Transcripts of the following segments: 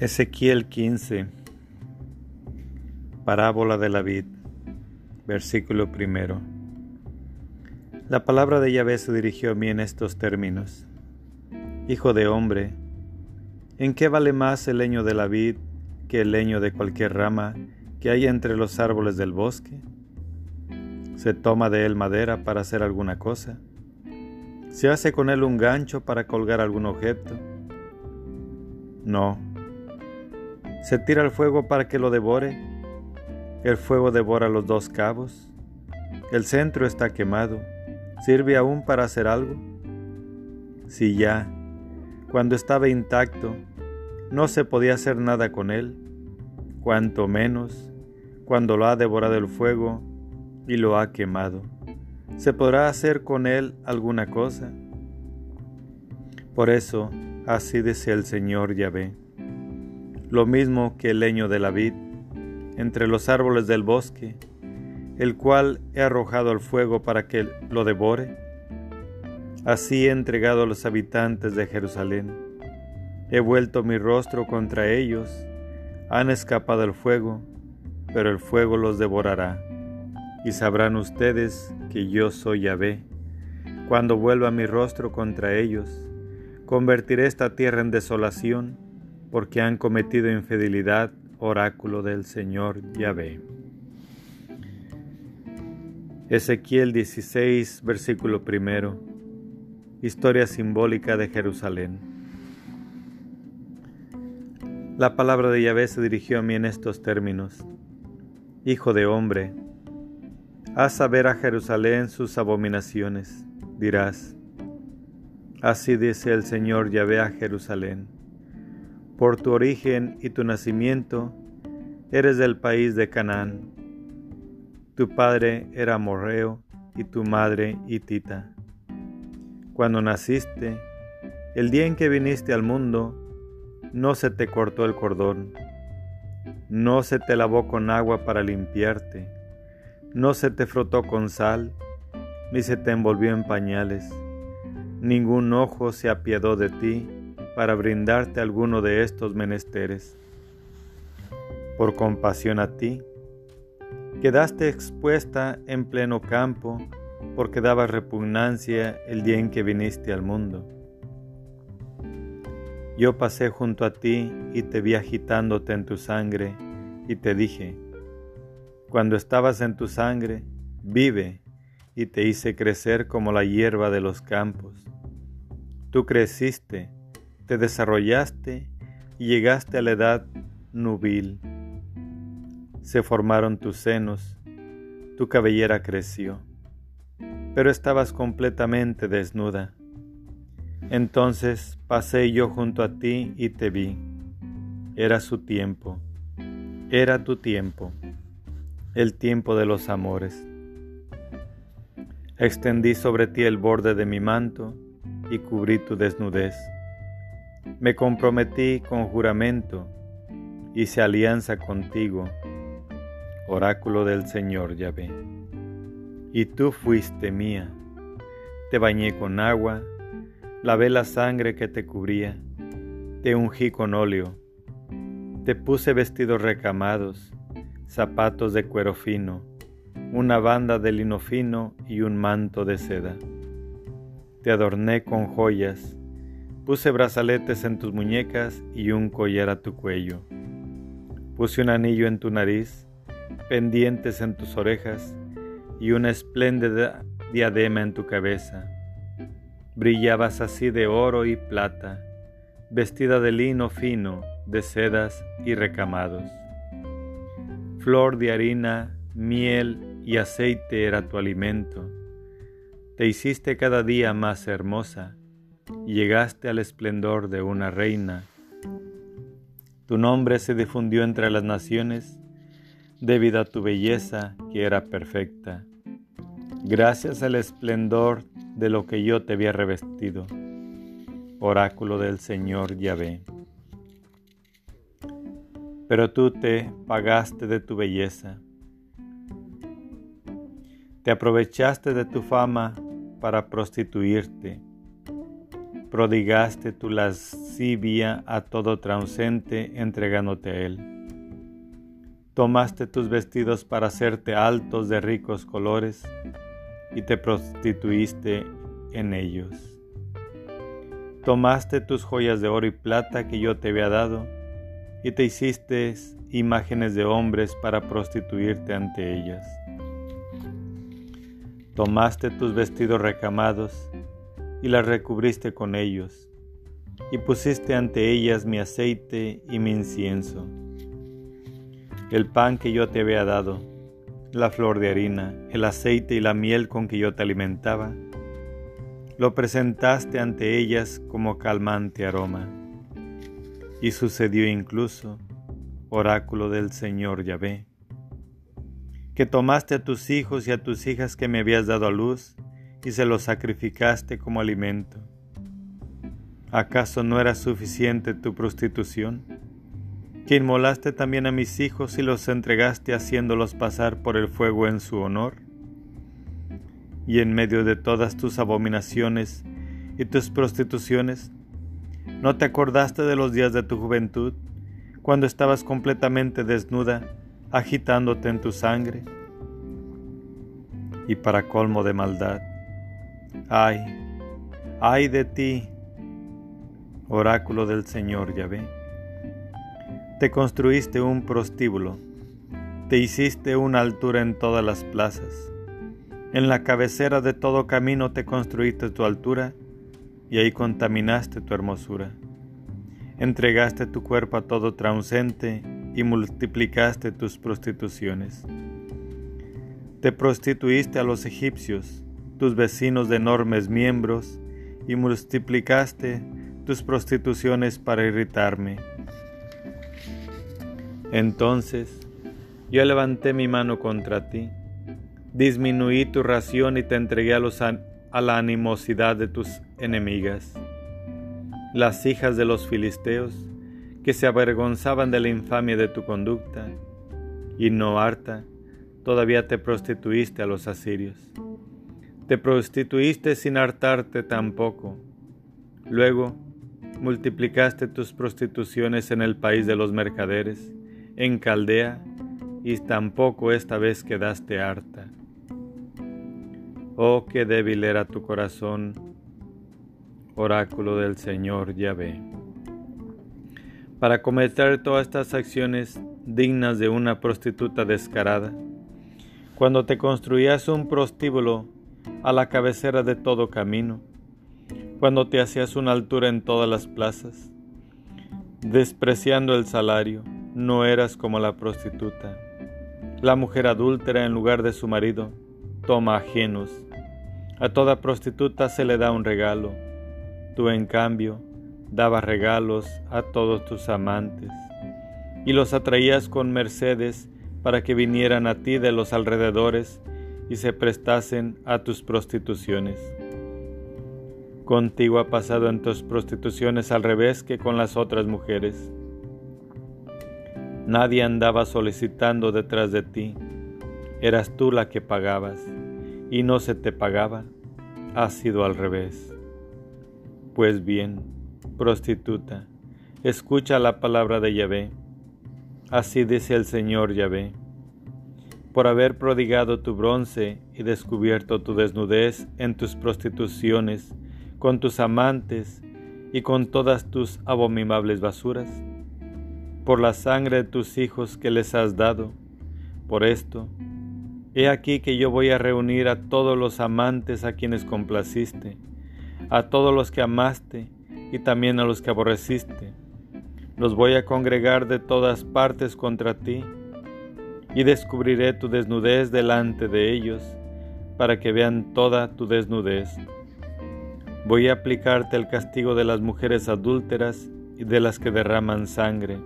Ezequiel 15 Parábola de la vid Versículo primero La palabra de Yahvé se dirigió a mí en estos términos Hijo de hombre, ¿en qué vale más el leño de la vid que el leño de cualquier rama que hay entre los árboles del bosque? ¿Se toma de él madera para hacer alguna cosa? ¿Se hace con él un gancho para colgar algún objeto? No se tira el fuego para que lo devore. El fuego devora los dos cabos. El centro está quemado. ¿Sirve aún para hacer algo? Si ya, cuando estaba intacto, no se podía hacer nada con él, cuanto menos cuando lo ha devorado el fuego y lo ha quemado. ¿Se podrá hacer con él alguna cosa? Por eso, así dice el Señor Yahvé lo mismo que el leño de la vid, entre los árboles del bosque, el cual he arrojado al fuego para que lo devore. Así he entregado a los habitantes de Jerusalén. He vuelto mi rostro contra ellos, han escapado al fuego, pero el fuego los devorará. Y sabrán ustedes que yo soy Yahvé. Cuando vuelva mi rostro contra ellos, convertiré esta tierra en desolación porque han cometido infidelidad, oráculo del Señor Yahvé. Ezequiel 16, versículo primero. Historia simbólica de Jerusalén. La palabra de Yahvé se dirigió a mí en estos términos. Hijo de hombre, haz saber a Jerusalén sus abominaciones. Dirás, así dice el Señor Yahvé a Jerusalén por tu origen y tu nacimiento, eres del país de Canaán. Tu padre era morreo y tu madre hitita. Cuando naciste, el día en que viniste al mundo, no se te cortó el cordón, no se te lavó con agua para limpiarte, no se te frotó con sal, ni se te envolvió en pañales. Ningún ojo se apiadó de ti para brindarte alguno de estos menesteres. Por compasión a ti, quedaste expuesta en pleno campo porque dabas repugnancia el día en que viniste al mundo. Yo pasé junto a ti y te vi agitándote en tu sangre y te dije, cuando estabas en tu sangre, vive y te hice crecer como la hierba de los campos. Tú creciste te desarrollaste y llegaste a la edad nubil. Se formaron tus senos, tu cabellera creció, pero estabas completamente desnuda. Entonces pasé yo junto a ti y te vi. Era su tiempo, era tu tiempo, el tiempo de los amores. Extendí sobre ti el borde de mi manto y cubrí tu desnudez. Me comprometí con juramento, hice alianza contigo, oráculo del Señor Yahvé. Y tú fuiste mía, te bañé con agua, lavé la sangre que te cubría, te ungí con óleo, te puse vestidos recamados, zapatos de cuero fino, una banda de lino fino y un manto de seda. Te adorné con joyas, Puse brazaletes en tus muñecas y un collar a tu cuello. Puse un anillo en tu nariz, pendientes en tus orejas y una espléndida diadema en tu cabeza. Brillabas así de oro y plata, vestida de lino fino, de sedas y recamados. Flor de harina, miel y aceite era tu alimento. Te hiciste cada día más hermosa llegaste al esplendor de una reina. Tu nombre se difundió entre las naciones debido a tu belleza que era perfecta, gracias al esplendor de lo que yo te había revestido. Oráculo del Señor Yahvé. Pero tú te pagaste de tu belleza. Te aprovechaste de tu fama para prostituirte prodigaste tu lascivia a todo transeúnte entregándote a él. Tomaste tus vestidos para hacerte altos de ricos colores y te prostituiste en ellos. Tomaste tus joyas de oro y plata que yo te había dado y te hiciste imágenes de hombres para prostituirte ante ellas. Tomaste tus vestidos recamados y las recubriste con ellos, y pusiste ante ellas mi aceite y mi incienso. El pan que yo te había dado, la flor de harina, el aceite y la miel con que yo te alimentaba, lo presentaste ante ellas como calmante aroma. Y sucedió incluso, oráculo del Señor Yahvé, que tomaste a tus hijos y a tus hijas que me habías dado a luz, y se los sacrificaste como alimento. ¿Acaso no era suficiente tu prostitución? Que inmolaste también a mis hijos y los entregaste haciéndolos pasar por el fuego en su honor. Y en medio de todas tus abominaciones y tus prostituciones, ¿no te acordaste de los días de tu juventud, cuando estabas completamente desnuda, agitándote en tu sangre? Y para colmo de maldad, Ay, ay de ti, oráculo del Señor Yahvé. Te construiste un prostíbulo, te hiciste una altura en todas las plazas. En la cabecera de todo camino te construiste tu altura y ahí contaminaste tu hermosura. Entregaste tu cuerpo a todo transeúnte y multiplicaste tus prostituciones. Te prostituiste a los egipcios tus vecinos de enormes miembros, y multiplicaste tus prostituciones para irritarme. Entonces yo levanté mi mano contra ti, disminuí tu ración y te entregué a, los la animosidad de tus enemigas. Las hijas de los filisteos, que se avergonzaban de la infamia de tu conducta, y no harta, todavía te prostituiste a los asirios. Te prostituiste sin hartarte tampoco. Luego multiplicaste tus prostituciones en el país de los mercaderes, en Caldea, y tampoco esta vez quedaste harta. Oh, qué débil era tu corazón, oráculo del Señor Yahvé. Para cometer todas estas acciones dignas de una prostituta descarada, cuando te construías un prostíbulo a la cabecera de todo camino, cuando te hacías una altura en todas las plazas. Despreciando el salario, no eras como la prostituta. La mujer adúltera en lugar de su marido toma ajenos. A toda prostituta se le da un regalo. Tú en cambio dabas regalos a todos tus amantes y los atraías con mercedes para que vinieran a ti de los alrededores y se prestasen a tus prostituciones. Contigo ha pasado en tus prostituciones al revés que con las otras mujeres. Nadie andaba solicitando detrás de ti, eras tú la que pagabas, y no se te pagaba, ha sido al revés. Pues bien, prostituta, escucha la palabra de Yahvé. Así dice el Señor Yahvé por haber prodigado tu bronce y descubierto tu desnudez en tus prostituciones, con tus amantes y con todas tus abominables basuras, por la sangre de tus hijos que les has dado. Por esto, he aquí que yo voy a reunir a todos los amantes a quienes complaciste, a todos los que amaste y también a los que aborreciste. Los voy a congregar de todas partes contra ti y descubriré tu desnudez delante de ellos, para que vean toda tu desnudez. Voy a aplicarte el castigo de las mujeres adúlteras y de las que derraman sangre.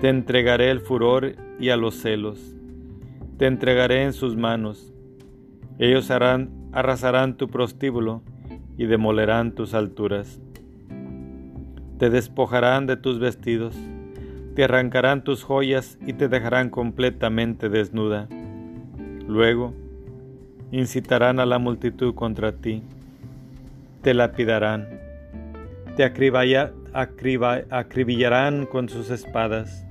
Te entregaré el furor y a los celos. Te entregaré en sus manos. Ellos harán, arrasarán tu prostíbulo y demolerán tus alturas. Te despojarán de tus vestidos te arrancarán tus joyas y te dejarán completamente desnuda. Luego, incitarán a la multitud contra ti, te lapidarán, Te acribillarán con sus espadas,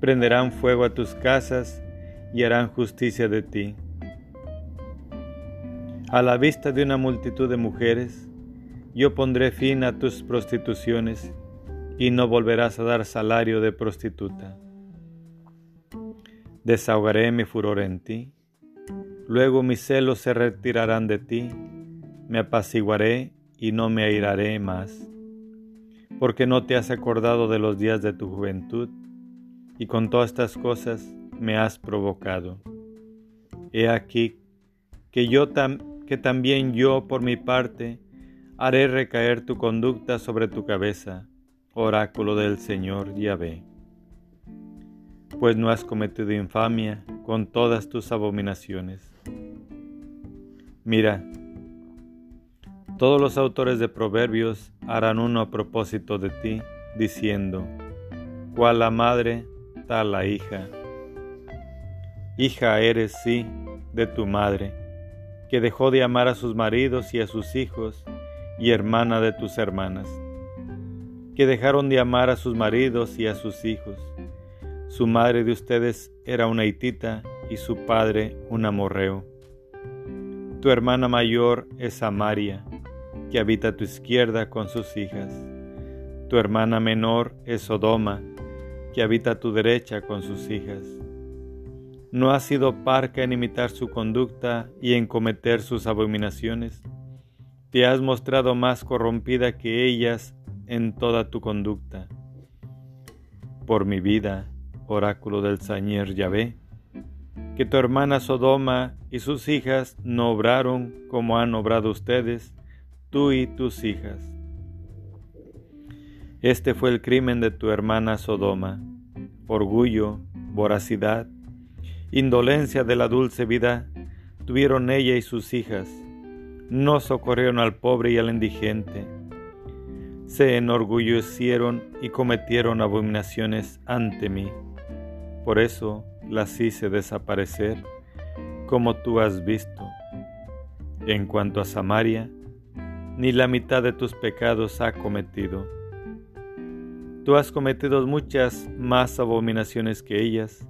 prenderán fuego a tus casas y harán justicia de ti. A la vista de una multitud de mujeres, yo pondré fin a tus prostituciones y no volverás a dar salario de prostituta. Desahogaré mi furor en ti, luego mis celos se retirarán de ti, me apaciguaré y no me airaré más, porque no te has acordado de los días de tu juventud, y con todas estas cosas me has provocado. He aquí que yo que también yo por mi parte haré recaer tu conducta sobre tu cabeza, oráculo del Señor Yahvé. Pues no has cometido infamia con todas tus abominaciones. Mira, todos los autores de proverbios harán uno a propósito de ti, diciendo, cual la madre, tal la hija. Hija eres, sí, de tu madre, que dejó de amar a sus maridos y a sus hijos, y hermana de tus hermanas, que dejaron de amar a sus maridos y a sus hijos. Su madre de ustedes era una hitita y su padre un amorreo. Tu hermana mayor es Samaria, que habita a tu izquierda con sus hijas. Tu hermana menor es Sodoma, que habita a tu derecha con sus hijas. ¿No has sido parca en imitar su conducta y en cometer sus abominaciones? te has mostrado más corrompida que ellas en toda tu conducta. Por mi vida, oráculo del Señor Yahvé, que tu hermana Sodoma y sus hijas no obraron como han obrado ustedes, tú y tus hijas. Este fue el crimen de tu hermana Sodoma, orgullo, voracidad, indolencia de la dulce vida tuvieron ella y sus hijas no socorrieron al pobre y al indigente, se enorgullecieron y cometieron abominaciones ante mí. Por eso las hice desaparecer, como tú has visto. En cuanto a Samaria, ni la mitad de tus pecados ha cometido. Tú has cometido muchas más abominaciones que ellas,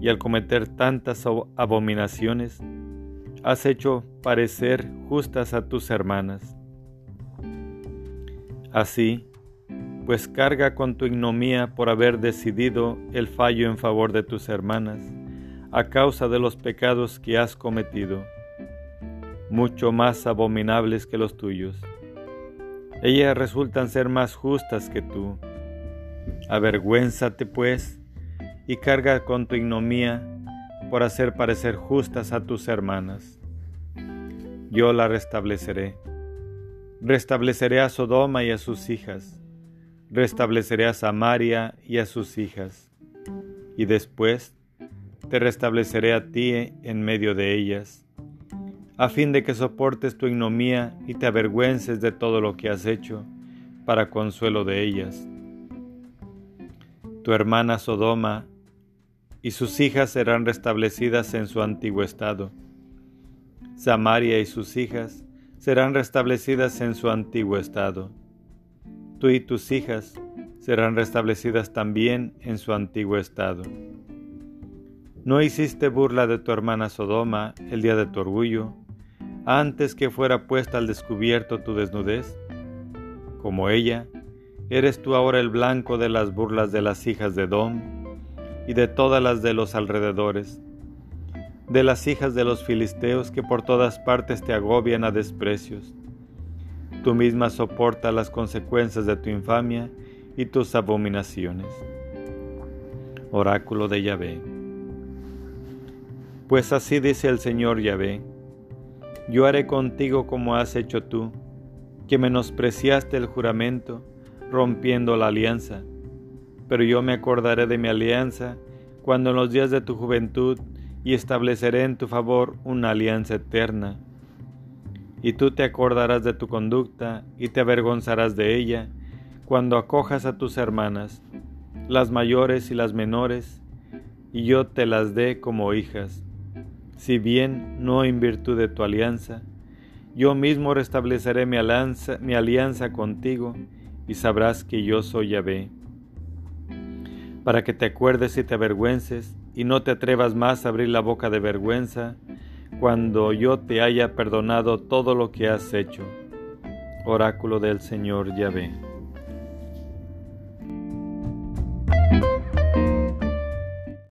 y al cometer tantas abominaciones, has hecho parecer justas a tus hermanas. Así, pues carga con tu ignomía por haber decidido el fallo en favor de tus hermanas, a causa de los pecados que has cometido, mucho más abominables que los tuyos. Ellas resultan ser más justas que tú. Avergüénzate, pues, y carga con tu ignomía por hacer parecer justas a tus hermanas. Yo la restableceré. Restableceré a Sodoma y a sus hijas. Restableceré a Samaria y a sus hijas. Y después te restableceré a ti en medio de ellas, a fin de que soportes tu ignomía y te avergüences de todo lo que has hecho, para consuelo de ellas. Tu hermana Sodoma y sus hijas serán restablecidas en su antiguo estado. Samaria y sus hijas serán restablecidas en su antiguo estado. Tú y tus hijas serán restablecidas también en su antiguo estado. ¿No hiciste burla de tu hermana Sodoma el día de tu orgullo, antes que fuera puesta al descubierto tu desnudez? Como ella, eres tú ahora el blanco de las burlas de las hijas de Dom y de todas las de los alrededores, de las hijas de los filisteos que por todas partes te agobian a desprecios. Tú misma soporta las consecuencias de tu infamia y tus abominaciones. Oráculo de Yahvé. Pues así dice el Señor Yahvé, yo haré contigo como has hecho tú, que menospreciaste el juramento, rompiendo la alianza pero yo me acordaré de mi alianza cuando en los días de tu juventud y estableceré en tu favor una alianza eterna. Y tú te acordarás de tu conducta y te avergonzarás de ella cuando acojas a tus hermanas, las mayores y las menores, y yo te las dé como hijas. Si bien no en virtud de tu alianza, yo mismo restableceré mi alianza, contigo y sabrás que yo soy Yahvé. Para que te acuerdes y te avergüences, y no te atrevas más a abrir la boca de vergüenza, cuando yo te haya perdonado todo lo que has hecho. Oráculo del Señor Yahvé.